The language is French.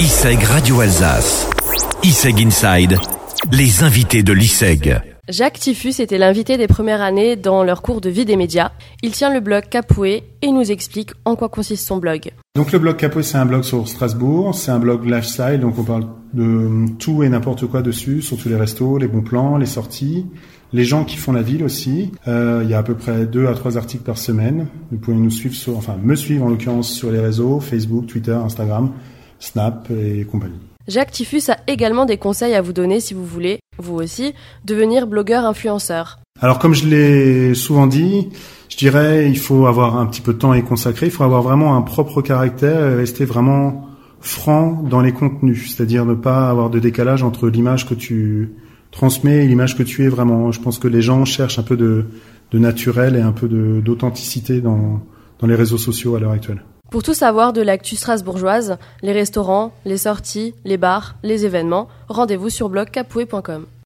ISEG Radio Alsace. ISEG Inside. Les invités de l'ISEG. Jacques Tiffus était l'invité des premières années dans leur cours de vie des médias. Il tient le blog Capoué et nous explique en quoi consiste son blog. Donc le blog Capoué, c'est un blog sur Strasbourg, c'est un blog lifestyle, donc on parle de tout et n'importe quoi dessus, surtout les restos, les bons plans, les sorties, les gens qui font la ville aussi. Euh, il y a à peu près deux à trois articles par semaine. Vous pouvez nous suivre sur, enfin me suivre en l'occurrence sur les réseaux, Facebook, Twitter, Instagram, Snap et compagnie. Jacques Tiffus a également des conseils à vous donner si vous voulez, vous aussi, devenir blogueur influenceur. Alors comme je l'ai souvent dit, je dirais il faut avoir un petit peu de temps à y consacrer, il faut avoir vraiment un propre caractère et rester vraiment franc dans les contenus, c'est-à-dire ne pas avoir de décalage entre l'image que tu transmets et l'image que tu es vraiment. Je pense que les gens cherchent un peu de, de naturel et un peu d'authenticité dans, dans les réseaux sociaux à l'heure actuelle. Pour tout savoir de l'actu strasbourgeoise, les restaurants, les sorties, les bars, les événements, rendez-vous sur blogcapoué.com.